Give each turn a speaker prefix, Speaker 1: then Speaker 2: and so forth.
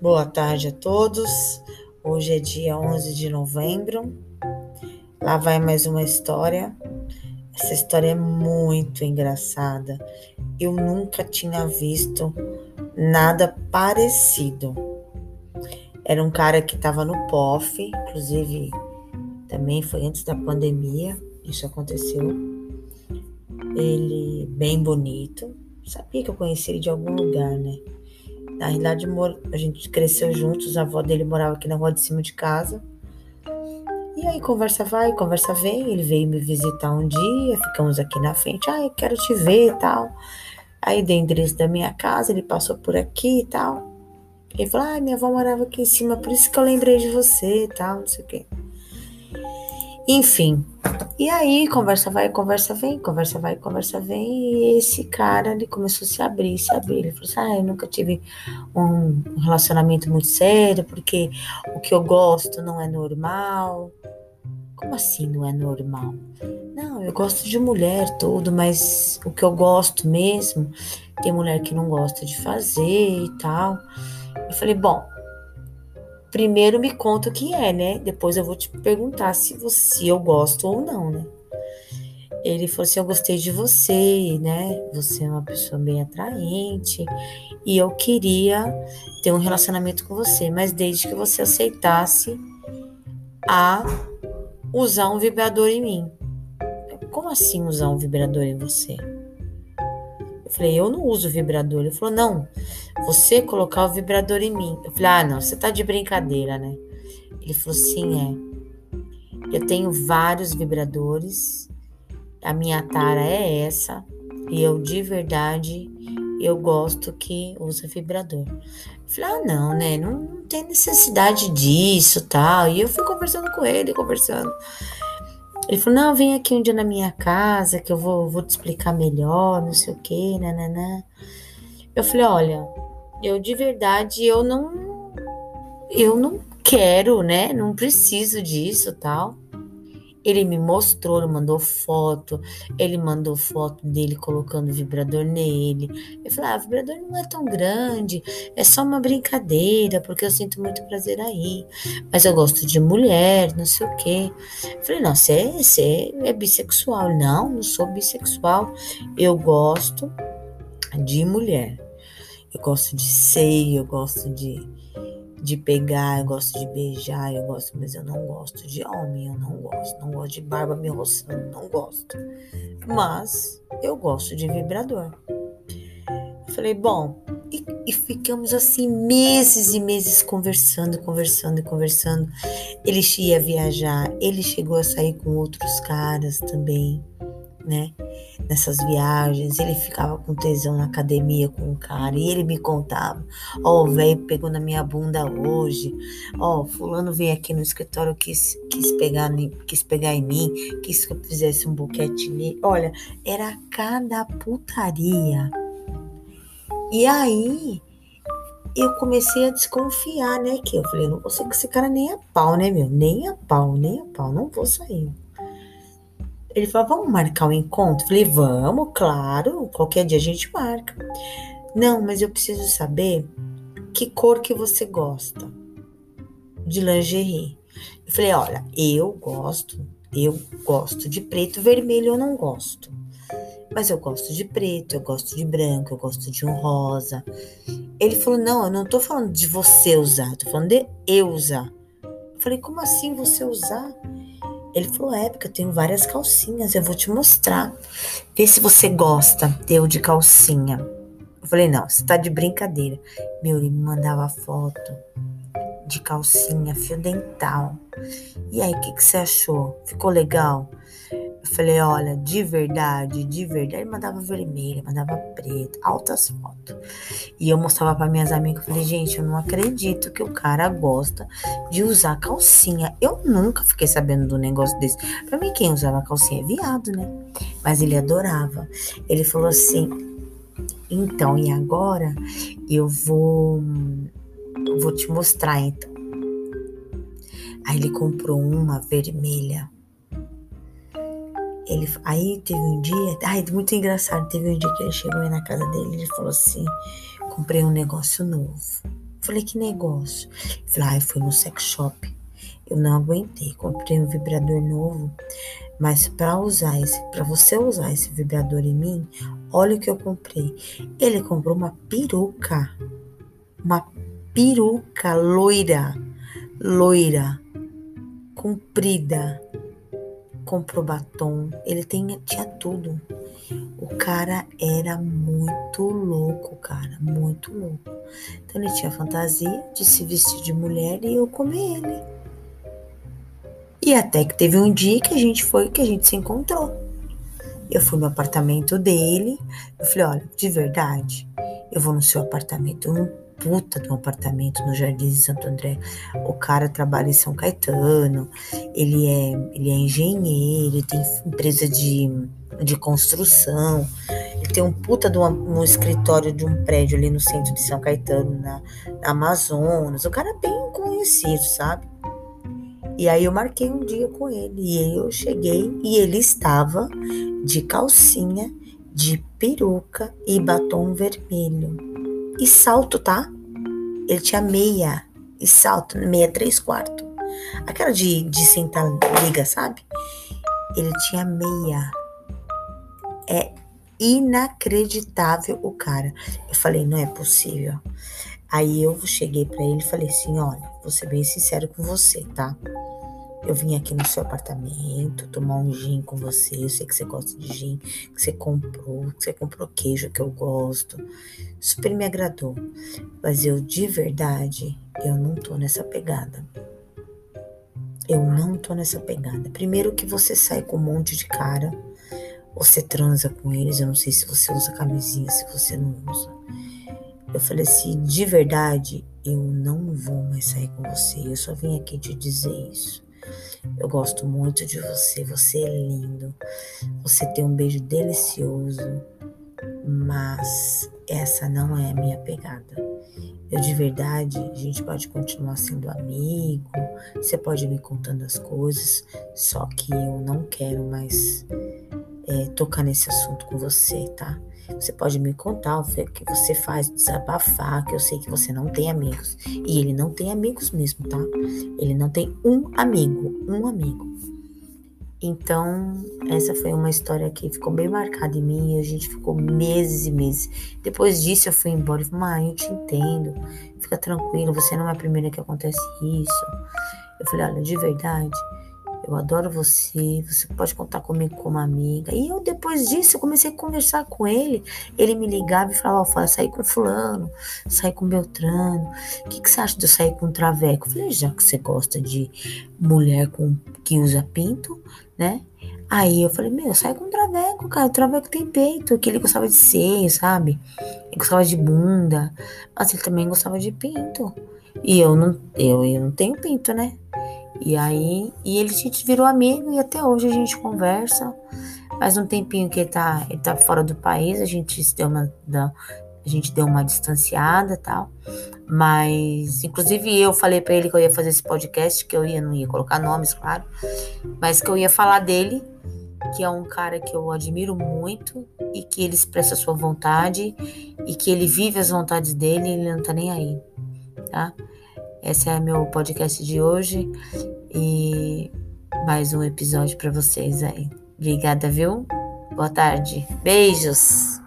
Speaker 1: Boa tarde a todos. Hoje é dia 11 de novembro. Lá vai mais uma história. Essa história é muito engraçada. Eu nunca tinha visto nada parecido. Era um cara que estava no POF, inclusive também foi antes da pandemia, isso aconteceu. Ele bem bonito. Sabia que eu conhecia ele de algum lugar, né? Na realidade, a gente cresceu juntos, a avó dele morava aqui na rua de cima de casa. E aí, conversa vai, conversa vem. Ele veio me visitar um dia, ficamos aqui na frente. Ah, eu quero te ver e tal. Aí dei endereço da minha casa, ele passou por aqui e tal. Ele falou: Ah, minha avó morava aqui em cima, por isso que eu lembrei de você e tal, não sei o quê. Enfim. E aí, conversa vai, conversa vem, conversa vai, conversa vem. E esse cara, ele começou a se abrir, se abrir. Ele falou assim: Ah, eu nunca tive um relacionamento muito sério, porque o que eu gosto não é normal. Como assim não é normal? Não, eu gosto de mulher, tudo, mas o que eu gosto mesmo, tem mulher que não gosta de fazer e tal. Eu falei: Bom, primeiro me conta o que é, né? Depois eu vou te perguntar se você eu gosto ou não, né? Ele falou assim: Eu gostei de você, né? Você é uma pessoa bem atraente e eu queria ter um relacionamento com você, mas desde que você aceitasse a usar um vibrador em mim. Como assim usar um vibrador em você? Eu falei, eu não uso vibrador. Ele falou, não, você colocar o vibrador em mim. Eu falei, ah, não, você tá de brincadeira, né? Ele falou, sim, é. Eu tenho vários vibradores. A minha tara é essa. E eu, de verdade, eu gosto que usa vibrador. Eu falei, ah, não, né? Não, não tem necessidade disso, tal. E eu fui conversando com ele, conversando. Ele falou: Não, vem aqui um dia na minha casa que eu vou, vou te explicar melhor, não sei o que, nananã. Eu falei: Olha, eu de verdade, eu não. Eu não quero, né? Não preciso disso tal. Ele me mostrou, ele mandou foto, ele mandou foto dele colocando vibrador nele. Eu falei: ah, vibrador não é tão grande, é só uma brincadeira, porque eu sinto muito prazer aí. Mas eu gosto de mulher, não sei o quê. Eu falei: não, você, é, você é bissexual. Não, não sou bissexual. Eu gosto de mulher. Eu gosto de seio, eu gosto de de pegar, eu gosto de beijar, eu gosto, mas eu não gosto de homem, eu não gosto, não gosto de barba me roçando, não gosto. Mas eu gosto de vibrador. falei, bom, e, e, ficamos assim meses e meses conversando, conversando e conversando. Ele ia viajar, ele chegou a sair com outros caras também né? Nessas viagens, ele ficava com tesão na academia com o cara e ele me contava: Ó, oh, o velho pegou na minha bunda hoje, ó, oh, Fulano veio aqui no escritório, quis, quis, pegar, quis pegar em mim, quis que eu fizesse um boquete nele. Olha, era cada putaria. E aí eu comecei a desconfiar, né? Que eu falei: não vou sair com esse cara nem a pau, né, meu? Nem a pau, nem a pau, não vou sair. Ele falou: vamos marcar um encontro? Falei, vamos, claro, qualquer dia a gente marca. Não, mas eu preciso saber que cor que você gosta de lingerie. Eu falei, olha, eu gosto, eu gosto de preto, vermelho eu não gosto. Mas eu gosto de preto, eu gosto de branco, eu gosto de um rosa. Ele falou: não, eu não tô falando de você usar, tô falando de eu usar. Eu falei, como assim você usar? Ele falou: É, porque eu tenho várias calcinhas, eu vou te mostrar. Vê se você gosta, deu de calcinha. Eu falei: Não, você tá de brincadeira. Meu, ele me mandava foto de calcinha, fio dental. E aí, o que, que você achou? Ficou legal? Eu falei, olha, de verdade, de verdade, ele mandava vermelho, mandava preto, altas fotos. E eu mostrava para minhas amigas, eu falei, gente, eu não acredito que o cara gosta de usar calcinha. Eu nunca fiquei sabendo do negócio desse. Para mim, quem usava calcinha é viado, né? Mas ele adorava. Ele falou assim: então, e agora eu vou, vou te mostrar então. Aí ele comprou uma vermelha ele, aí teve um dia, ai, muito engraçado, teve um dia que ele chegou aí na casa dele, ele falou assim, comprei um negócio novo. Falei, que negócio? Falei, ah, fui no sex shop. Eu não aguentei, comprei um vibrador novo. Mas para usar esse, para você usar esse vibrador em mim, olha o que eu comprei. Ele comprou uma peruca. Uma peruca loira, loira, comprida. Comprou batom, ele tem, tinha tudo. O cara era muito louco, cara, muito louco. Então ele tinha fantasia de se vestir de mulher e eu comer ele. E até que teve um dia que a gente foi, que a gente se encontrou. Eu fui no apartamento dele. Eu falei: olha, de verdade, eu vou no seu apartamento. Um puta de um apartamento no Jardim de Santo André. O cara trabalha em São Caetano. Ele é, ele é engenheiro, ele tem empresa de, de construção. Ele tem um puta de uma, um escritório de um prédio ali no centro de São Caetano, na, na Amazonas. O cara é bem conhecido, sabe? E aí eu marquei um dia com ele e eu cheguei e ele estava de calcinha, de peruca e batom vermelho. E salto, tá? Ele tinha meia e salto, meia três quartos. Aquela de, de sentar liga, sabe? Ele tinha meia. É inacreditável o cara. Eu falei, não é possível. Aí eu cheguei para ele e falei assim: olha, vou ser bem sincero com você, tá? Eu vim aqui no seu apartamento tomar um gin com você. Eu sei que você gosta de gin, que você comprou, que você comprou queijo que eu gosto. Super me agradou. Mas eu, de verdade, eu não tô nessa pegada. Eu não tô nessa pegada. Primeiro que você sai com um monte de cara, você transa com eles. Eu não sei se você usa camisinha, se você não usa. Eu falei assim, de verdade, eu não vou mais sair com você. Eu só vim aqui te dizer isso. Eu gosto muito de você, você é lindo, você tem um beijo delicioso, mas essa não é a minha pegada. Eu de verdade, a gente pode continuar sendo amigo, você pode me contando as coisas, só que eu não quero mais é, tocar nesse assunto com você, tá? Você pode me contar o que você faz, desabafar, que eu sei que você não tem amigos. E ele não tem amigos mesmo, tá? Ele não tem um amigo, um amigo. Então, essa foi uma história que ficou bem marcada em mim e a gente ficou meses e meses. Depois disso, eu fui embora e falei, mãe, eu te entendo, fica tranquilo, você não é a primeira que acontece isso. Eu falei, olha, de verdade, eu adoro você, você pode contar comigo como amiga. E eu, depois disso, eu comecei a conversar com ele. Ele me ligava e falava: Ó, sair com Fulano, sair com Beltrano. O que, que você acha de eu sair com Traveco? Eu falei: já que você gosta de mulher com, que usa pinto, né? Aí eu falei: meu, sai com Traveco, cara. O Traveco tem peito, que ele gostava de seio, sabe? Ele gostava de bunda, mas ele também gostava de pinto. E eu não, eu, eu não tenho pinto, né? E aí, e ele a gente virou amigo e até hoje a gente conversa. Faz um tempinho que ele tá, ele tá fora do país, a gente deu uma, a gente deu uma distanciada tal. Mas, inclusive, eu falei para ele que eu ia fazer esse podcast, que eu ia, não ia colocar nomes, claro, mas que eu ia falar dele, que é um cara que eu admiro muito e que ele expressa a sua vontade e que ele vive as vontades dele e ele não tá nem aí, tá? Esse é meu podcast de hoje e mais um episódio para vocês aí. Obrigada, viu? Boa tarde. Beijos.